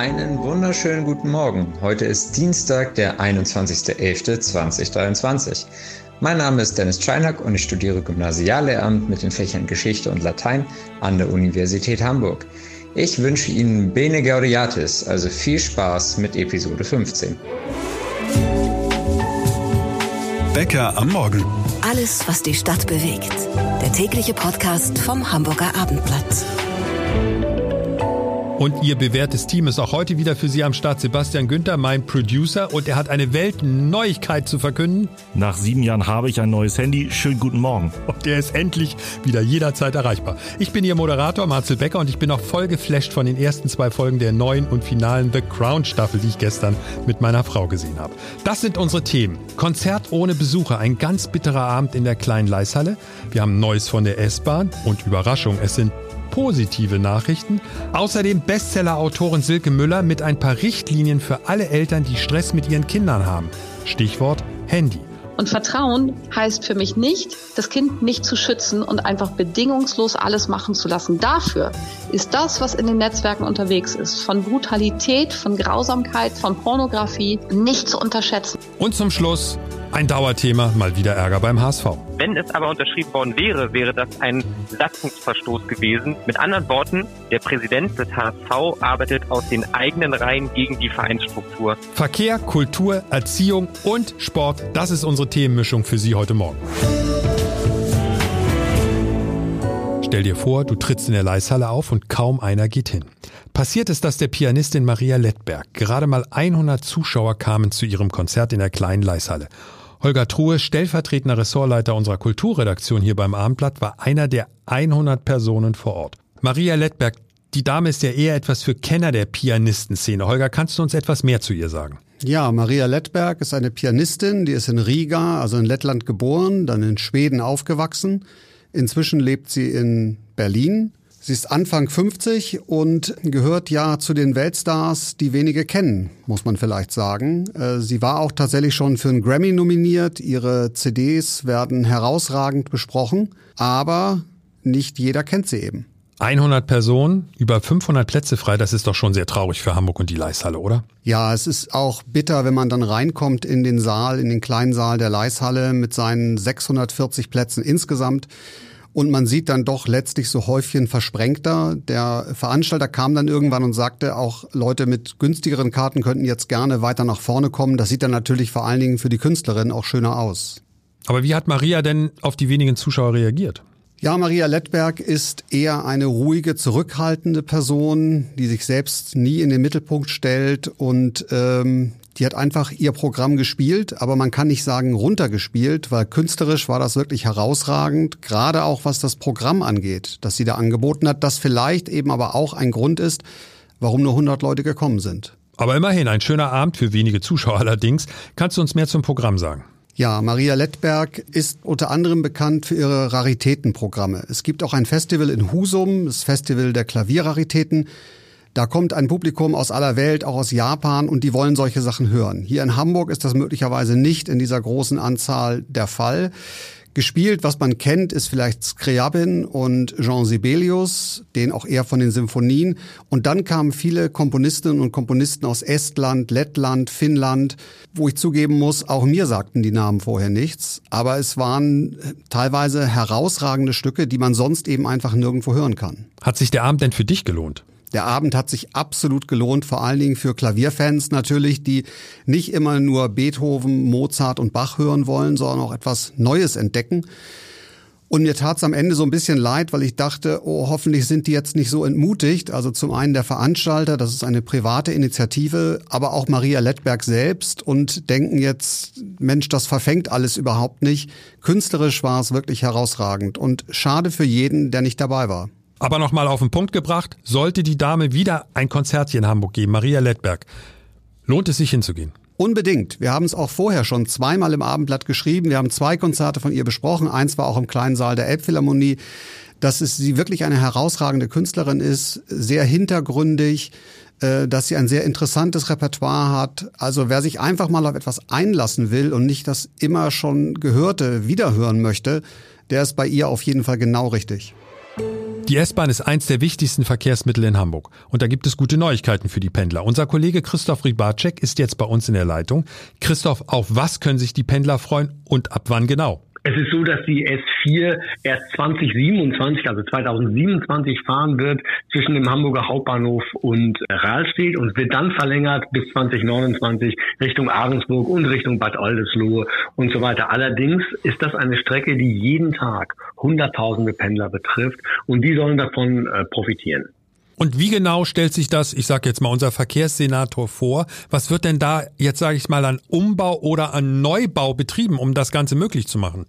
Einen wunderschönen guten Morgen. Heute ist Dienstag, der 21.11.2023. Mein Name ist Dennis Czeinak und ich studiere Gymnasiallehramt mit den Fächern Geschichte und Latein an der Universität Hamburg. Ich wünsche Ihnen Bene Gaudiatis, also viel Spaß mit Episode 15. Bäcker am Morgen. Alles, was die Stadt bewegt. Der tägliche Podcast vom Hamburger Abendblatt. Und Ihr bewährtes Team ist auch heute wieder für Sie am Start. Sebastian Günther, mein Producer. Und er hat eine Weltneuigkeit zu verkünden. Nach sieben Jahren habe ich ein neues Handy. Schönen guten Morgen. Und der ist endlich wieder jederzeit erreichbar. Ich bin Ihr Moderator Marcel Becker und ich bin auch voll geflasht von den ersten zwei Folgen der neuen und finalen The Crown Staffel, die ich gestern mit meiner Frau gesehen habe. Das sind unsere Themen. Konzert ohne Besucher, ein ganz bitterer Abend in der kleinen Leishalle. Wir haben Neues von der S-Bahn und Überraschung, es sind positive Nachrichten. Außerdem Bestseller-Autorin Silke Müller mit ein paar Richtlinien für alle Eltern, die Stress mit ihren Kindern haben. Stichwort Handy. Und Vertrauen heißt für mich nicht, das Kind nicht zu schützen und einfach bedingungslos alles machen zu lassen. Dafür ist das, was in den Netzwerken unterwegs ist, von Brutalität, von Grausamkeit, von Pornografie nicht zu unterschätzen. Und zum Schluss ein Dauerthema, mal wieder Ärger beim HSV. Wenn es aber unterschrieben worden wäre, wäre das ein Satzungsverstoß gewesen. Mit anderen Worten, der Präsident des HSV arbeitet aus den eigenen Reihen gegen die Vereinsstruktur. Verkehr, Kultur, Erziehung und Sport, das ist unsere Themenmischung für Sie heute Morgen. Stell dir vor, du trittst in der Leishalle auf und kaum einer geht hin. Passiert ist das der Pianistin Maria Lettberg. Gerade mal 100 Zuschauer kamen zu ihrem Konzert in der kleinen Leishalle. Holger Truhe, stellvertretender Ressortleiter unserer Kulturredaktion hier beim Abendblatt, war einer der 100 Personen vor Ort. Maria Lettberg, die Dame ist ja eher etwas für Kenner der Pianistenszene. Holger, kannst du uns etwas mehr zu ihr sagen? Ja, Maria Lettberg ist eine Pianistin, die ist in Riga, also in Lettland geboren, dann in Schweden aufgewachsen. Inzwischen lebt sie in Berlin. Sie ist Anfang 50 und gehört ja zu den Weltstars, die wenige kennen, muss man vielleicht sagen. Äh, sie war auch tatsächlich schon für einen Grammy nominiert. Ihre CDs werden herausragend besprochen, aber nicht jeder kennt sie eben. 100 Personen, über 500 Plätze frei, das ist doch schon sehr traurig für Hamburg und die Leishalle, oder? Ja, es ist auch bitter, wenn man dann reinkommt in den Saal, in den kleinen Saal der Leishalle mit seinen 640 Plätzen insgesamt. Und man sieht dann doch letztlich so Häufchen versprengter. Der Veranstalter kam dann irgendwann und sagte, auch Leute mit günstigeren Karten könnten jetzt gerne weiter nach vorne kommen. Das sieht dann natürlich vor allen Dingen für die Künstlerin auch schöner aus. Aber wie hat Maria denn auf die wenigen Zuschauer reagiert? Ja, Maria Lettberg ist eher eine ruhige, zurückhaltende Person, die sich selbst nie in den Mittelpunkt stellt und ähm, die hat einfach ihr Programm gespielt, aber man kann nicht sagen runtergespielt, weil künstlerisch war das wirklich herausragend, gerade auch was das Programm angeht, das sie da angeboten hat, das vielleicht eben aber auch ein Grund ist, warum nur 100 Leute gekommen sind. Aber immerhin ein schöner Abend für wenige Zuschauer allerdings. Kannst du uns mehr zum Programm sagen? Ja, Maria Lettberg ist unter anderem bekannt für ihre Raritätenprogramme. Es gibt auch ein Festival in Husum, das Festival der Klavierraritäten. Da kommt ein Publikum aus aller Welt, auch aus Japan, und die wollen solche Sachen hören. Hier in Hamburg ist das möglicherweise nicht in dieser großen Anzahl der Fall. Gespielt, was man kennt, ist vielleicht Scriabin und Jean Sibelius, den auch eher von den Symphonien. Und dann kamen viele Komponistinnen und Komponisten aus Estland, Lettland, Finnland, wo ich zugeben muss, auch mir sagten die Namen vorher nichts. Aber es waren teilweise herausragende Stücke, die man sonst eben einfach nirgendwo hören kann. Hat sich der Abend denn für dich gelohnt? Der Abend hat sich absolut gelohnt, vor allen Dingen für Klavierfans natürlich, die nicht immer nur Beethoven, Mozart und Bach hören wollen, sondern auch etwas Neues entdecken. Und mir tat es am Ende so ein bisschen leid, weil ich dachte, oh, hoffentlich sind die jetzt nicht so entmutigt. Also zum einen der Veranstalter, das ist eine private Initiative, aber auch Maria Lettberg selbst und denken jetzt, Mensch, das verfängt alles überhaupt nicht. Künstlerisch war es wirklich herausragend und schade für jeden, der nicht dabei war. Aber nochmal auf den Punkt gebracht, sollte die Dame wieder ein Konzert hier in Hamburg geben, Maria Lettberg, lohnt es sich hinzugehen? Unbedingt. Wir haben es auch vorher schon zweimal im Abendblatt geschrieben. Wir haben zwei Konzerte von ihr besprochen. Eins war auch im kleinen Saal der Elbphilharmonie. Dass es sie wirklich eine herausragende Künstlerin ist, sehr hintergründig, äh, dass sie ein sehr interessantes Repertoire hat. Also wer sich einfach mal auf etwas einlassen will und nicht das immer schon Gehörte wiederhören möchte, der ist bei ihr auf jeden Fall genau richtig. Die S-Bahn ist eins der wichtigsten Verkehrsmittel in Hamburg. Und da gibt es gute Neuigkeiten für die Pendler. Unser Kollege Christoph Ribacek ist jetzt bei uns in der Leitung. Christoph, auf was können sich die Pendler freuen und ab wann genau? Es ist so, dass die S4 erst 2027, also 2027 fahren wird zwischen dem Hamburger Hauptbahnhof und Rahlstedt und wird dann verlängert bis 2029 Richtung Ahrensburg und Richtung Bad Oldesloe und so weiter. Allerdings ist das eine Strecke, die jeden Tag Hunderttausende Pendler betrifft und die sollen davon äh, profitieren. Und wie genau stellt sich das, ich sage jetzt mal, unser Verkehrssenator vor? Was wird denn da jetzt, sage ich mal, an Umbau oder an Neubau betrieben, um das Ganze möglich zu machen?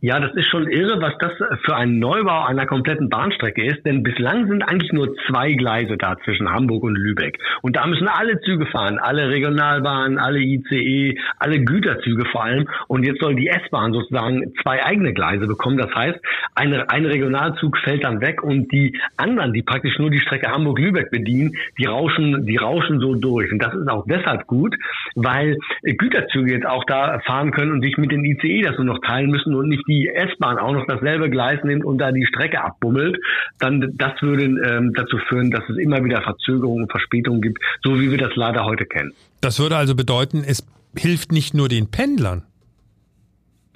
Ja, das ist schon irre, was das für ein Neubau einer kompletten Bahnstrecke ist, denn bislang sind eigentlich nur zwei Gleise da zwischen Hamburg und Lübeck. Und da müssen alle Züge fahren, alle Regionalbahnen, alle ICE, alle Güterzüge vor allem. Und jetzt soll die S-Bahn sozusagen zwei eigene Gleise bekommen. Das heißt, eine, ein Regionalzug fällt dann weg und die anderen, die praktisch nur die Strecke Hamburg-Lübeck bedienen, die rauschen, die rauschen so durch. Und das ist auch deshalb gut, weil Güterzüge jetzt auch da fahren können und sich mit den ICE das nur noch teilen müssen und nicht die S-Bahn auch noch dasselbe Gleis nimmt und da die Strecke abbummelt, dann das würde ähm, dazu führen, dass es immer wieder Verzögerungen und Verspätungen gibt, so wie wir das leider heute kennen. Das würde also bedeuten, es hilft nicht nur den Pendlern.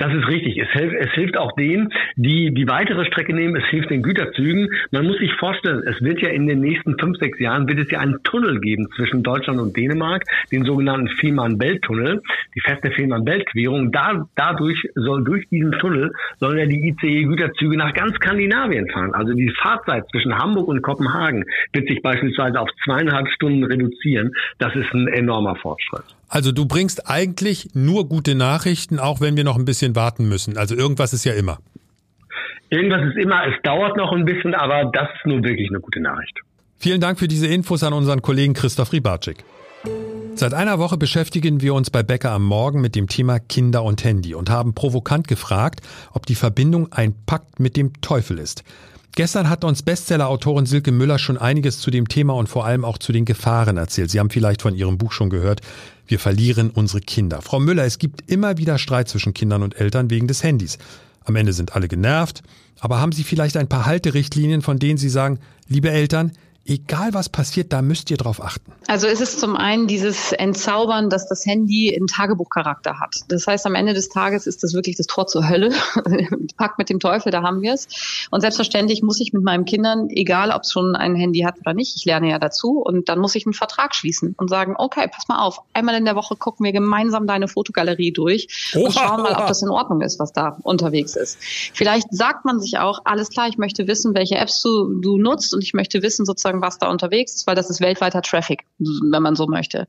Das ist richtig. Es hilft, es hilft auch denen, die die weitere Strecke nehmen. Es hilft den Güterzügen. Man muss sich vorstellen, es wird ja in den nächsten fünf, sechs Jahren wird es ja einen Tunnel geben zwischen Deutschland und Dänemark, den sogenannten Fehmarn-Belt-Tunnel, die feste Fehmarn-Belt-Querung. Da, dadurch soll durch diesen Tunnel sollen ja die ICE-Güterzüge nach ganz Skandinavien fahren. Also die Fahrzeit zwischen Hamburg und Kopenhagen wird sich beispielsweise auf zweieinhalb Stunden reduzieren. Das ist ein enormer Fortschritt. Also du bringst eigentlich nur gute Nachrichten, auch wenn wir noch ein bisschen warten müssen. Also irgendwas ist ja immer. Irgendwas ist immer, es dauert noch ein bisschen, aber das ist nun wirklich eine gute Nachricht. Vielen Dank für diese Infos an unseren Kollegen Christoph Ribacik. Seit einer Woche beschäftigen wir uns bei Bäcker am Morgen mit dem Thema Kinder und Handy und haben provokant gefragt, ob die Verbindung ein Pakt mit dem Teufel ist. Gestern hat uns Bestseller-Autorin Silke Müller schon einiges zu dem Thema und vor allem auch zu den Gefahren erzählt. Sie haben vielleicht von ihrem Buch schon gehört. Wir verlieren unsere Kinder. Frau Müller, es gibt immer wieder Streit zwischen Kindern und Eltern wegen des Handys. Am Ende sind alle genervt. Aber haben Sie vielleicht ein paar Halterichtlinien, von denen Sie sagen, liebe Eltern, egal was passiert, da müsst ihr drauf achten. Also es ist zum einen dieses Entzaubern, dass das Handy einen Tagebuchcharakter hat. Das heißt, am Ende des Tages ist das wirklich das Tor zur Hölle. Pakt mit dem Teufel, da haben wir es. Und selbstverständlich muss ich mit meinen Kindern, egal ob es schon ein Handy hat oder nicht, ich lerne ja dazu, und dann muss ich einen Vertrag schließen und sagen, okay, pass mal auf, einmal in der Woche gucken wir gemeinsam deine Fotogalerie durch und schauen mal, ob das in Ordnung ist, was da unterwegs ist. Vielleicht sagt man sich auch, alles klar, ich möchte wissen, welche Apps du, du nutzt und ich möchte wissen sozusagen, sozusagen, was da unterwegs ist, weil das ist weltweiter Traffic, wenn man so möchte.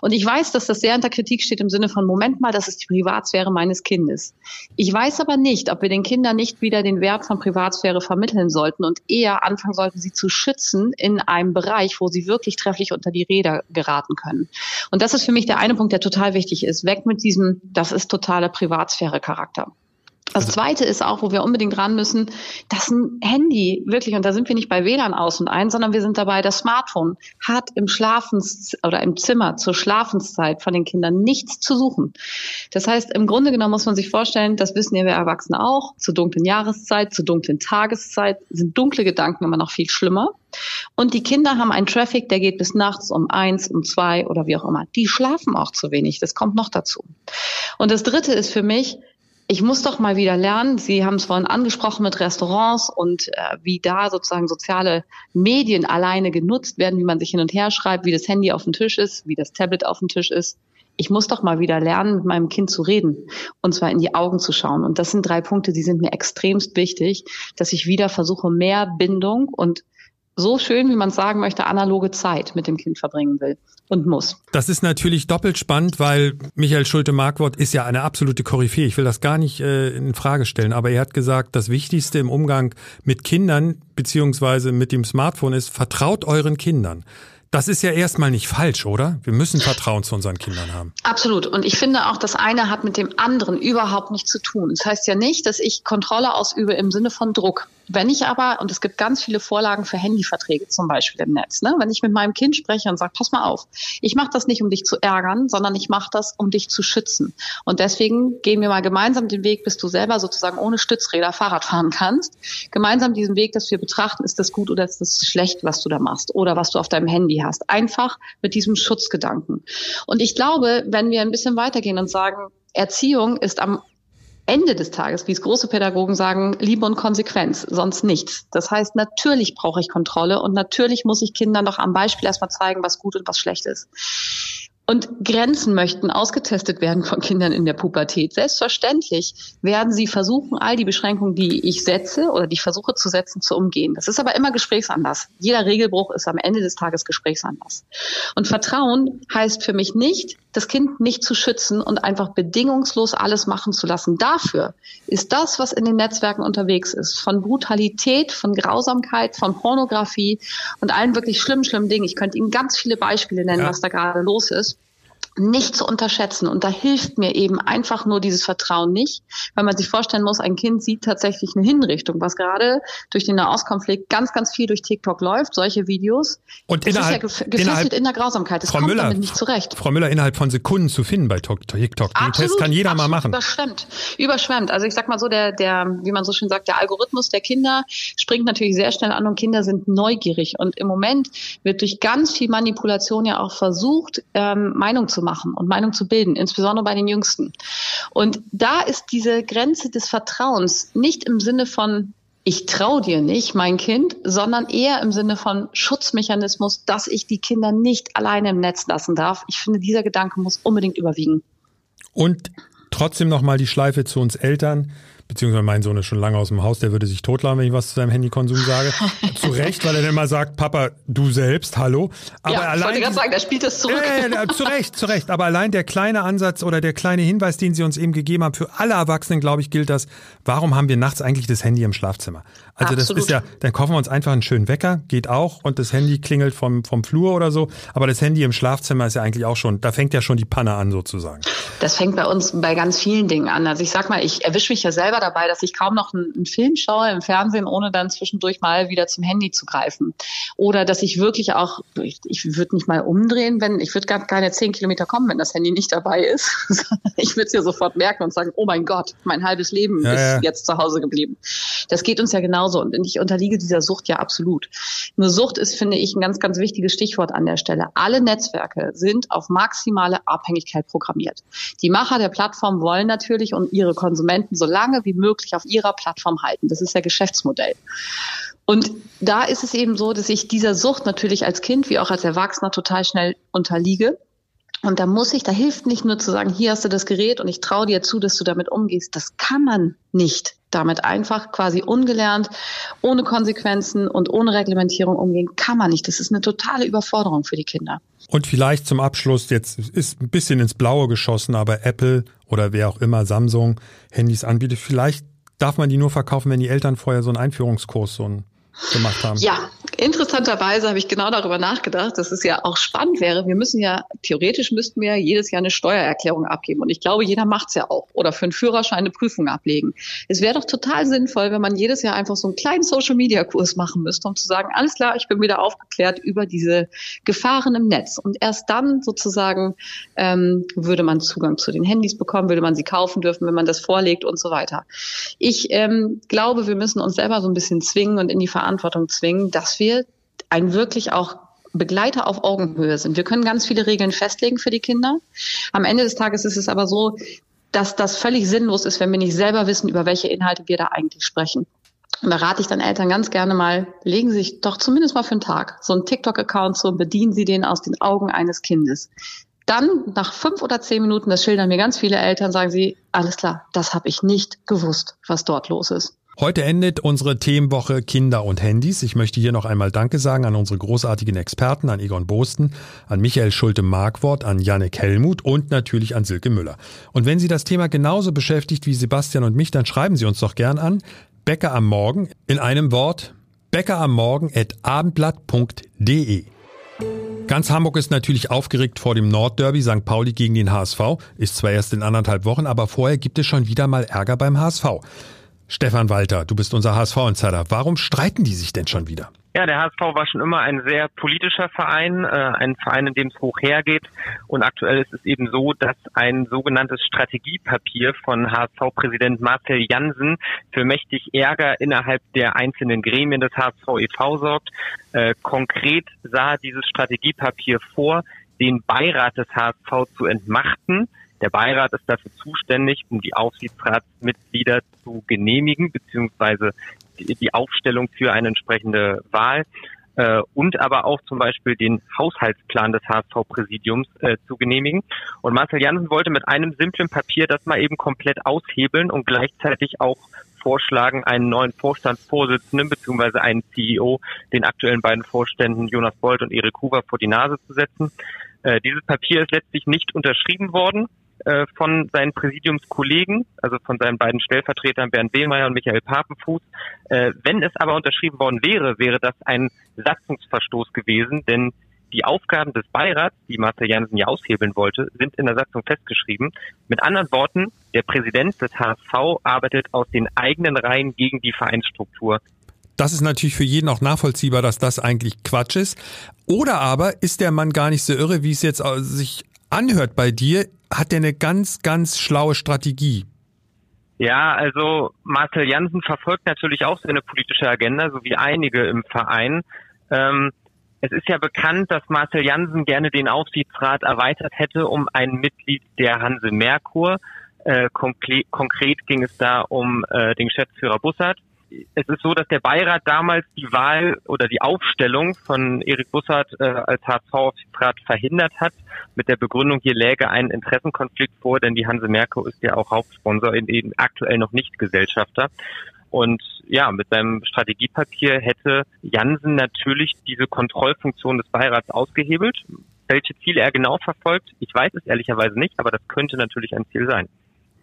Und ich weiß, dass das sehr unter Kritik steht im Sinne von, Moment mal, das ist die Privatsphäre meines Kindes. Ich weiß aber nicht, ob wir den Kindern nicht wieder den Wert von Privatsphäre vermitteln sollten und eher anfangen sollten, sie zu schützen in einem Bereich, wo sie wirklich trefflich unter die Räder geraten können. Und das ist für mich der eine Punkt, der total wichtig ist. Weg mit diesem, das ist totaler Privatsphäre-Charakter. Das also zweite ist auch, wo wir unbedingt ran müssen, dass ein Handy wirklich, und da sind wir nicht bei WLAN aus und ein, sondern wir sind dabei, das Smartphone hat im Schlafens- oder im Zimmer zur Schlafenszeit von den Kindern nichts zu suchen. Das heißt, im Grunde genommen muss man sich vorstellen, das wissen ja wir Erwachsene auch, zur dunklen Jahreszeit, zur dunklen Tageszeit sind dunkle Gedanken immer noch viel schlimmer. Und die Kinder haben einen Traffic, der geht bis nachts um eins, um zwei oder wie auch immer. Die schlafen auch zu wenig. Das kommt noch dazu. Und das dritte ist für mich, ich muss doch mal wieder lernen. Sie haben es vorhin angesprochen mit Restaurants und äh, wie da sozusagen soziale Medien alleine genutzt werden, wie man sich hin und her schreibt, wie das Handy auf dem Tisch ist, wie das Tablet auf dem Tisch ist. Ich muss doch mal wieder lernen, mit meinem Kind zu reden und zwar in die Augen zu schauen. Und das sind drei Punkte, die sind mir extremst wichtig, dass ich wieder versuche, mehr Bindung und so schön, wie man sagen möchte, analoge Zeit mit dem Kind verbringen will und muss. Das ist natürlich doppelt spannend, weil Michael Schulte-Markwort ist ja eine absolute Koryphäe. Ich will das gar nicht äh, in Frage stellen, aber er hat gesagt, das Wichtigste im Umgang mit Kindern beziehungsweise mit dem Smartphone ist, vertraut euren Kindern. Das ist ja erstmal nicht falsch, oder? Wir müssen Vertrauen zu unseren Kindern haben. Absolut. Und ich finde auch, das eine hat mit dem anderen überhaupt nichts zu tun. Das heißt ja nicht, dass ich Kontrolle ausübe im Sinne von Druck. Wenn ich aber, und es gibt ganz viele Vorlagen für Handyverträge zum Beispiel im Netz, ne? wenn ich mit meinem Kind spreche und sage, pass mal auf, ich mache das nicht, um dich zu ärgern, sondern ich mache das, um dich zu schützen. Und deswegen gehen wir mal gemeinsam den Weg, bis du selber sozusagen ohne Stützräder Fahrrad fahren kannst. Gemeinsam diesen Weg, dass wir betrachten, ist das gut oder ist das schlecht, was du da machst oder was du auf deinem Handy hast. Einfach mit diesem Schutzgedanken. Und ich glaube, wenn wir ein bisschen weitergehen und sagen, Erziehung ist am Ende des Tages, wie es große Pädagogen sagen, Liebe und Konsequenz, sonst nichts. Das heißt, natürlich brauche ich Kontrolle und natürlich muss ich Kindern doch am Beispiel erstmal zeigen, was gut und was schlecht ist. Und Grenzen möchten ausgetestet werden von Kindern in der Pubertät. Selbstverständlich werden sie versuchen, all die Beschränkungen, die ich setze oder die ich versuche zu setzen, zu umgehen. Das ist aber immer Gesprächsanlass. Jeder Regelbruch ist am Ende des Tages Gesprächsanlass. Und Vertrauen heißt für mich nicht, das Kind nicht zu schützen und einfach bedingungslos alles machen zu lassen. Dafür ist das, was in den Netzwerken unterwegs ist, von Brutalität, von Grausamkeit, von Pornografie und allen wirklich schlimmen, schlimmen Dingen. Ich könnte Ihnen ganz viele Beispiele nennen, ja. was da gerade los ist nicht zu unterschätzen. Und da hilft mir eben einfach nur dieses Vertrauen nicht, weil man sich vorstellen muss, ein Kind sieht tatsächlich eine Hinrichtung, was gerade durch den Nahostkonflikt ganz, ganz viel durch TikTok läuft, solche Videos. Und das innerhalb, ist ja gefesselt in der Grausamkeit. Das Frau kommt Müller, damit nicht zurecht. Frau Müller, innerhalb von Sekunden zu finden bei TikTok. Den absolut, Test kann jeder mal machen. Überschwemmt. Überschwemmt. Also ich sag mal so, der, der, wie man so schön sagt, der Algorithmus der Kinder springt natürlich sehr schnell an und Kinder sind neugierig. Und im Moment wird durch ganz viel Manipulation ja auch versucht, ähm, Meinung zu machen und Meinung zu bilden, insbesondere bei den Jüngsten. Und da ist diese Grenze des Vertrauens nicht im Sinne von ich traue dir nicht, mein Kind, sondern eher im Sinne von Schutzmechanismus, dass ich die Kinder nicht alleine im Netz lassen darf. Ich finde, dieser Gedanke muss unbedingt überwiegen. Und trotzdem nochmal die Schleife zu uns Eltern beziehungsweise mein Sohn ist schon lange aus dem Haus, der würde sich totlachen, wenn ich was zu seinem Handykonsum sage. zu Recht, weil er dann immer sagt, Papa, du selbst, hallo. Aber ja, allein, ich wollte gerade sagen, der spielt das zurück. Äh, zu Recht, zu Recht. Aber allein der kleine Ansatz oder der kleine Hinweis, den Sie uns eben gegeben haben, für alle Erwachsenen, glaube ich, gilt das. Warum haben wir nachts eigentlich das Handy im Schlafzimmer? Also Absolut. das ist ja, dann kaufen wir uns einfach einen schönen Wecker, geht auch und das Handy klingelt vom, vom Flur oder so. Aber das Handy im Schlafzimmer ist ja eigentlich auch schon, da fängt ja schon die Panne an sozusagen. Das fängt bei uns bei ganz vielen Dingen an. Also ich sag mal, ich erwische mich ja selber dabei, dass ich kaum noch einen, einen Film schaue im Fernsehen, ohne dann zwischendurch mal wieder zum Handy zu greifen. Oder dass ich wirklich auch, ich, ich würde nicht mal umdrehen, wenn, ich würde gar keine zehn Kilometer kommen, wenn das Handy nicht dabei ist. ich würde es ja sofort merken und sagen, oh mein Gott, mein halbes Leben ja, ist ja. jetzt zu Hause geblieben. Das geht uns ja genau genauso. Und ich unterliege dieser Sucht ja absolut. Nur Sucht ist, finde ich, ein ganz, ganz wichtiges Stichwort an der Stelle. Alle Netzwerke sind auf maximale Abhängigkeit programmiert. Die Macher der Plattform wollen natürlich und ihre Konsumenten so lange wie möglich auf ihrer Plattform halten. Das ist ja Geschäftsmodell. Und da ist es eben so, dass ich dieser Sucht natürlich als Kind wie auch als Erwachsener total schnell unterliege. Und da muss ich, da hilft nicht nur zu sagen, hier hast du das Gerät und ich traue dir zu, dass du damit umgehst. Das kann man nicht damit einfach quasi ungelernt, ohne Konsequenzen und ohne Reglementierung umgehen, kann man nicht. Das ist eine totale Überforderung für die Kinder. Und vielleicht zum Abschluss, jetzt ist ein bisschen ins Blaue geschossen, aber Apple oder wer auch immer Samsung Handys anbietet, vielleicht darf man die nur verkaufen, wenn die Eltern vorher so einen Einführungskurs, so einen gemacht haben. Ja, interessanterweise habe ich genau darüber nachgedacht, dass es ja auch spannend wäre. Wir müssen ja, theoretisch müssten wir jedes Jahr eine Steuererklärung abgeben. Und ich glaube, jeder macht es ja auch. Oder für einen Führerschein eine Prüfung ablegen. Es wäre doch total sinnvoll, wenn man jedes Jahr einfach so einen kleinen Social-Media-Kurs machen müsste, um zu sagen, alles klar, ich bin wieder aufgeklärt über diese Gefahren im Netz. Und erst dann sozusagen ähm, würde man Zugang zu den Handys bekommen, würde man sie kaufen dürfen, wenn man das vorlegt und so weiter. Ich ähm, glaube, wir müssen uns selber so ein bisschen zwingen und in die Verantwortung zwingen, dass wir ein wirklich auch Begleiter auf Augenhöhe sind. Wir können ganz viele Regeln festlegen für die Kinder. Am Ende des Tages ist es aber so, dass das völlig sinnlos ist, wenn wir nicht selber wissen, über welche Inhalte wir da eigentlich sprechen. Und da rate ich dann Eltern ganz gerne mal, legen Sie sich doch zumindest mal für einen Tag so einen TikTok-Account zu und bedienen Sie den aus den Augen eines Kindes. Dann nach fünf oder zehn Minuten, das schildern mir ganz viele Eltern, sagen sie, alles klar, das habe ich nicht gewusst, was dort los ist. Heute endet unsere Themenwoche Kinder und Handys. Ich möchte hier noch einmal Danke sagen an unsere großartigen Experten, an Egon Bosten, an Michael Schulte-Markwort, an Janek Hellmuth und natürlich an Silke Müller. Und wenn Sie das Thema genauso beschäftigt wie Sebastian und mich, dann schreiben Sie uns doch gern an. Bäcker am Morgen in einem Wort Bäcker am Morgen at abendblatt.de. Ganz Hamburg ist natürlich aufgeregt vor dem Nordderby St. Pauli gegen den HSV. Ist zwar erst in anderthalb Wochen, aber vorher gibt es schon wieder mal Ärger beim HSV. Stefan Walter, du bist unser HSV-Insider. Warum streiten die sich denn schon wieder? Ja, der HSV war schon immer ein sehr politischer Verein, äh, ein Verein, in dem es hoch hergeht. Und aktuell ist es eben so, dass ein sogenanntes Strategiepapier von HSV-Präsident Marcel Jansen für mächtig Ärger innerhalb der einzelnen Gremien des HSV e.V. sorgt. Äh, konkret sah dieses Strategiepapier vor, den Beirat des HSV zu entmachten. Der Beirat ist dafür zuständig, um die Aufsichtsratsmitglieder zu genehmigen, beziehungsweise die Aufstellung für eine entsprechende Wahl äh, und aber auch zum Beispiel den Haushaltsplan des HSV-Präsidiums äh, zu genehmigen. Und Marcel Janssen wollte mit einem simplen Papier das mal eben komplett aushebeln und gleichzeitig auch vorschlagen, einen neuen Vorstandsvorsitzenden bzw. einen CEO den aktuellen beiden Vorständen Jonas Bolt und Erik Huber vor die Nase zu setzen. Äh, dieses Papier ist letztlich nicht unterschrieben worden. Äh, von seinen Präsidiumskollegen, also von seinen beiden Stellvertretern Bernd Wehlmeier und Michael Papenfuß. Äh, wenn es aber unterschrieben worden wäre, wäre das ein Satzungsverstoß gewesen, denn die Aufgaben des Beirats, die Marcel Janssen ja aushebeln wollte, sind in der Satzung festgeschrieben. Mit anderen Worten, der Präsident des HSV arbeitet aus den eigenen Reihen gegen die Vereinsstruktur. Das ist natürlich für jeden auch nachvollziehbar, dass das eigentlich Quatsch ist. Oder aber ist der Mann gar nicht so irre, wie es jetzt sich anhört bei dir, hat er eine ganz, ganz schlaue Strategie. Ja, also Marcel Janssen verfolgt natürlich auch seine politische Agenda, so wie einige im Verein. Ähm, es ist ja bekannt, dass Marcel Janssen gerne den Aufsichtsrat erweitert hätte um ein Mitglied der Hanse Merkur. Äh, konkret, konkret ging es da um äh, den Geschäftsführer Bussard es ist so, dass der Beirat damals die Wahl oder die Aufstellung von Erik Bussard äh, als HSV-Aufsichtsrat verhindert hat, mit der Begründung, hier läge ein Interessenkonflikt vor, denn die Hanse Merkur ist ja auch Hauptsponsor, in, eben aktuell noch nicht Gesellschafter. Und ja, mit seinem Strategiepapier hätte Jansen natürlich diese Kontrollfunktion des Beirats ausgehebelt. Welche Ziele er genau verfolgt, ich weiß es ehrlicherweise nicht, aber das könnte natürlich ein Ziel sein.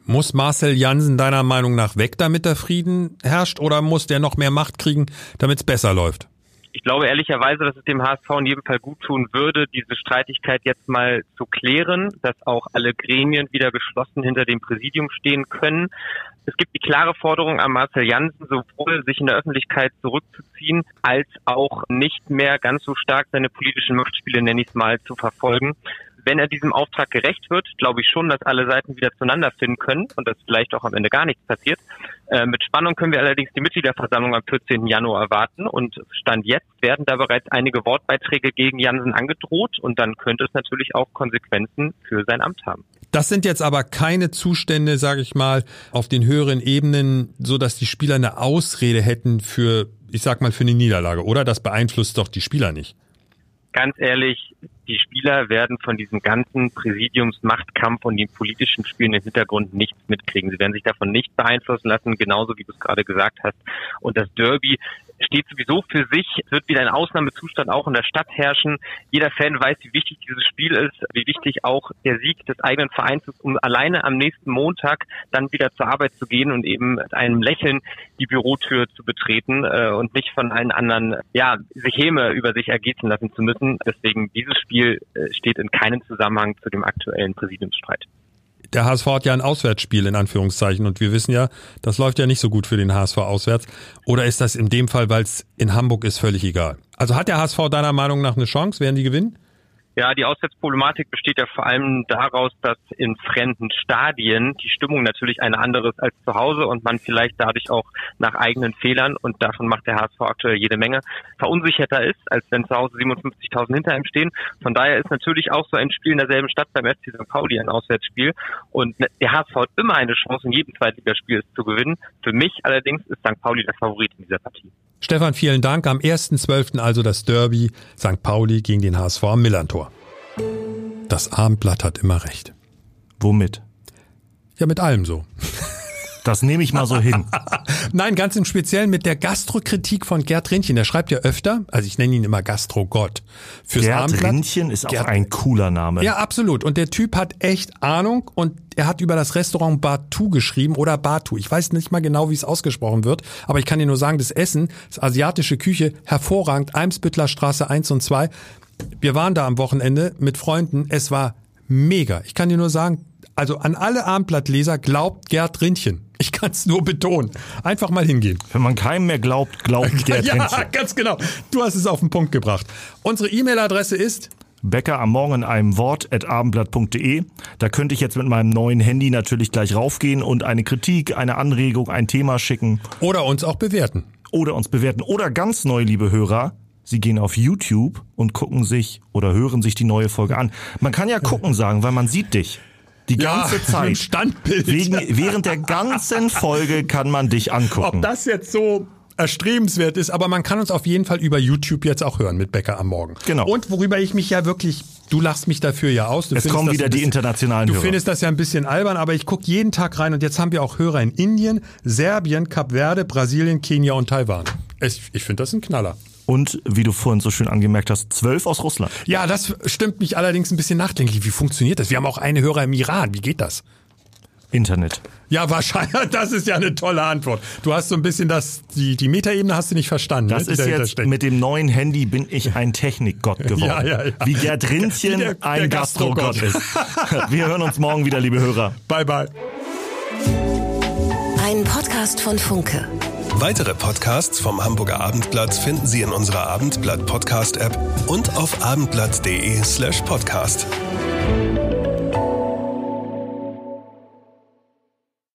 Muss Marcel Jansen deiner Meinung nach weg, damit der Frieden herrscht, oder muss der noch mehr Macht kriegen, damit es besser läuft? Ich glaube ehrlicherweise, dass es dem HSV in jedem Fall gut tun würde, diese Streitigkeit jetzt mal zu klären, dass auch alle Gremien wieder geschlossen hinter dem Präsidium stehen können. Es gibt die klare Forderung an Marcel Jansen, sowohl sich in der Öffentlichkeit zurückzuziehen, als auch nicht mehr ganz so stark seine politischen Machtspiele, nenne ich es mal, zu verfolgen wenn er diesem Auftrag gerecht wird, glaube ich schon, dass alle Seiten wieder zueinander finden können und dass vielleicht auch am Ende gar nichts passiert. Äh, mit Spannung können wir allerdings die Mitgliederversammlung am 14. Januar erwarten und Stand jetzt werden da bereits einige Wortbeiträge gegen Jansen angedroht und dann könnte es natürlich auch Konsequenzen für sein Amt haben. Das sind jetzt aber keine Zustände, sage ich mal, auf den höheren Ebenen, so dass die Spieler eine Ausrede hätten für, ich sag mal, für eine Niederlage, oder? Das beeinflusst doch die Spieler nicht. Ganz ehrlich, die Spieler werden von diesem ganzen Präsidiumsmachtkampf und den politischen Spielen im Hintergrund nichts mitkriegen. Sie werden sich davon nicht beeinflussen lassen, genauso wie du es gerade gesagt hast. Und das Derby steht sowieso für sich. Es wird wieder ein Ausnahmezustand auch in der Stadt herrschen. Jeder Fan weiß, wie wichtig dieses Spiel ist, wie wichtig auch der Sieg des eigenen Vereins ist, um alleine am nächsten Montag dann wieder zur Arbeit zu gehen und eben mit einem Lächeln die Bürotür zu betreten äh, und nicht von allen anderen, ja, sich Häme über sich ergießen lassen zu müssen. Deswegen dieses Spiel äh, steht in keinem Zusammenhang zu dem aktuellen Präsidiumsstreit der HSV hat ja ein Auswärtsspiel in Anführungszeichen und wir wissen ja, das läuft ja nicht so gut für den HSV auswärts. Oder ist das in dem Fall, weil es in Hamburg ist, völlig egal? Also hat der HSV deiner Meinung nach eine Chance? Werden die gewinnen? Ja, die Auswärtsproblematik besteht ja vor allem daraus, dass in fremden Stadien die Stimmung natürlich eine andere ist als zu Hause und man vielleicht dadurch auch nach eigenen Fehlern, und davon macht der HSV aktuell jede Menge, verunsicherter ist, als wenn zu Hause 57.000 hinter ihm stehen. Von daher ist natürlich auch so ein Spiel in derselben Stadt beim FC St. Pauli ein Auswärtsspiel. Und der HSV hat immer eine Chance, in jedem Zweitligaspiel zu gewinnen. Für mich allerdings ist St. Pauli der Favorit in dieser Partie. Stefan, vielen Dank. Am 1.12. also das Derby St. Pauli gegen den HSV am Millantor. Das Abendblatt hat immer recht. Womit? Ja, mit allem so. Das nehme ich mal so hin. Nein, ganz im Speziellen mit der Gastrokritik von Gerd Rindchen. Der schreibt ja öfter, also ich nenne ihn immer Gastrogott. Fürs Gerd Abendblatt. Rindchen ist Gerd, auch ein cooler Name. Ja, absolut. Und der Typ hat echt Ahnung und er hat über das Restaurant Batu geschrieben oder Batu. Ich weiß nicht mal genau, wie es ausgesprochen wird, aber ich kann dir nur sagen, das Essen, das asiatische Küche, hervorragend. Eimsbüttler Straße 1 und 2. Wir waren da am Wochenende mit Freunden. Es war mega. Ich kann dir nur sagen, also an alle Abendblattleser glaubt Gerd Rindchen. Ich kann es nur betonen. Einfach mal hingehen. Wenn man keinem mehr glaubt, glaubt der Ja, ganz genau. Du hast es auf den Punkt gebracht. Unsere E-Mail-Adresse ist Bäcker am Morgen in einem Wort at abendblatt.de. Da könnte ich jetzt mit meinem neuen Handy natürlich gleich raufgehen und eine Kritik, eine Anregung, ein Thema schicken. Oder uns auch bewerten. Oder uns bewerten. Oder ganz neu, liebe Hörer, Sie gehen auf YouTube und gucken sich oder hören sich die neue Folge an. Man kann ja gucken sagen, weil man sieht dich. Die ganze ja, Zeit. Standbild. Wegen, während der ganzen Folge kann man dich angucken. Ob das jetzt so erstrebenswert ist, aber man kann uns auf jeden Fall über YouTube jetzt auch hören mit Bäcker am Morgen. Genau. Und worüber ich mich ja wirklich, du lachst mich dafür ja aus. Du es kommen wieder die internationalen Du Hörer. findest das ja ein bisschen albern, aber ich gucke jeden Tag rein und jetzt haben wir auch Hörer in Indien, Serbien, Kap Verde, Brasilien, Kenia und Taiwan. Ich, ich finde das ein Knaller. Und wie du vorhin so schön angemerkt hast, zwölf aus Russland. Ja, das stimmt mich allerdings ein bisschen nachdenklich. Wie funktioniert das? Wir haben auch eine Hörer im Iran. Wie geht das? Internet. Ja, wahrscheinlich. Das ist ja eine tolle Antwort. Du hast so ein bisschen das, die, die Metaebene hast du nicht verstanden. Das ne, ist jetzt, steckt. mit dem neuen Handy bin ich ein Technikgott geworden. Ja, ja, ja. Wie Gerd Rindchen der, der ein Gastrogott ist. Wir hören uns morgen wieder, liebe Hörer. Bye, bye. Ein Podcast von Funke. Weitere Podcasts vom Hamburger Abendblatt finden Sie in unserer Abendblatt Podcast App und auf abendblatt.de slash podcast.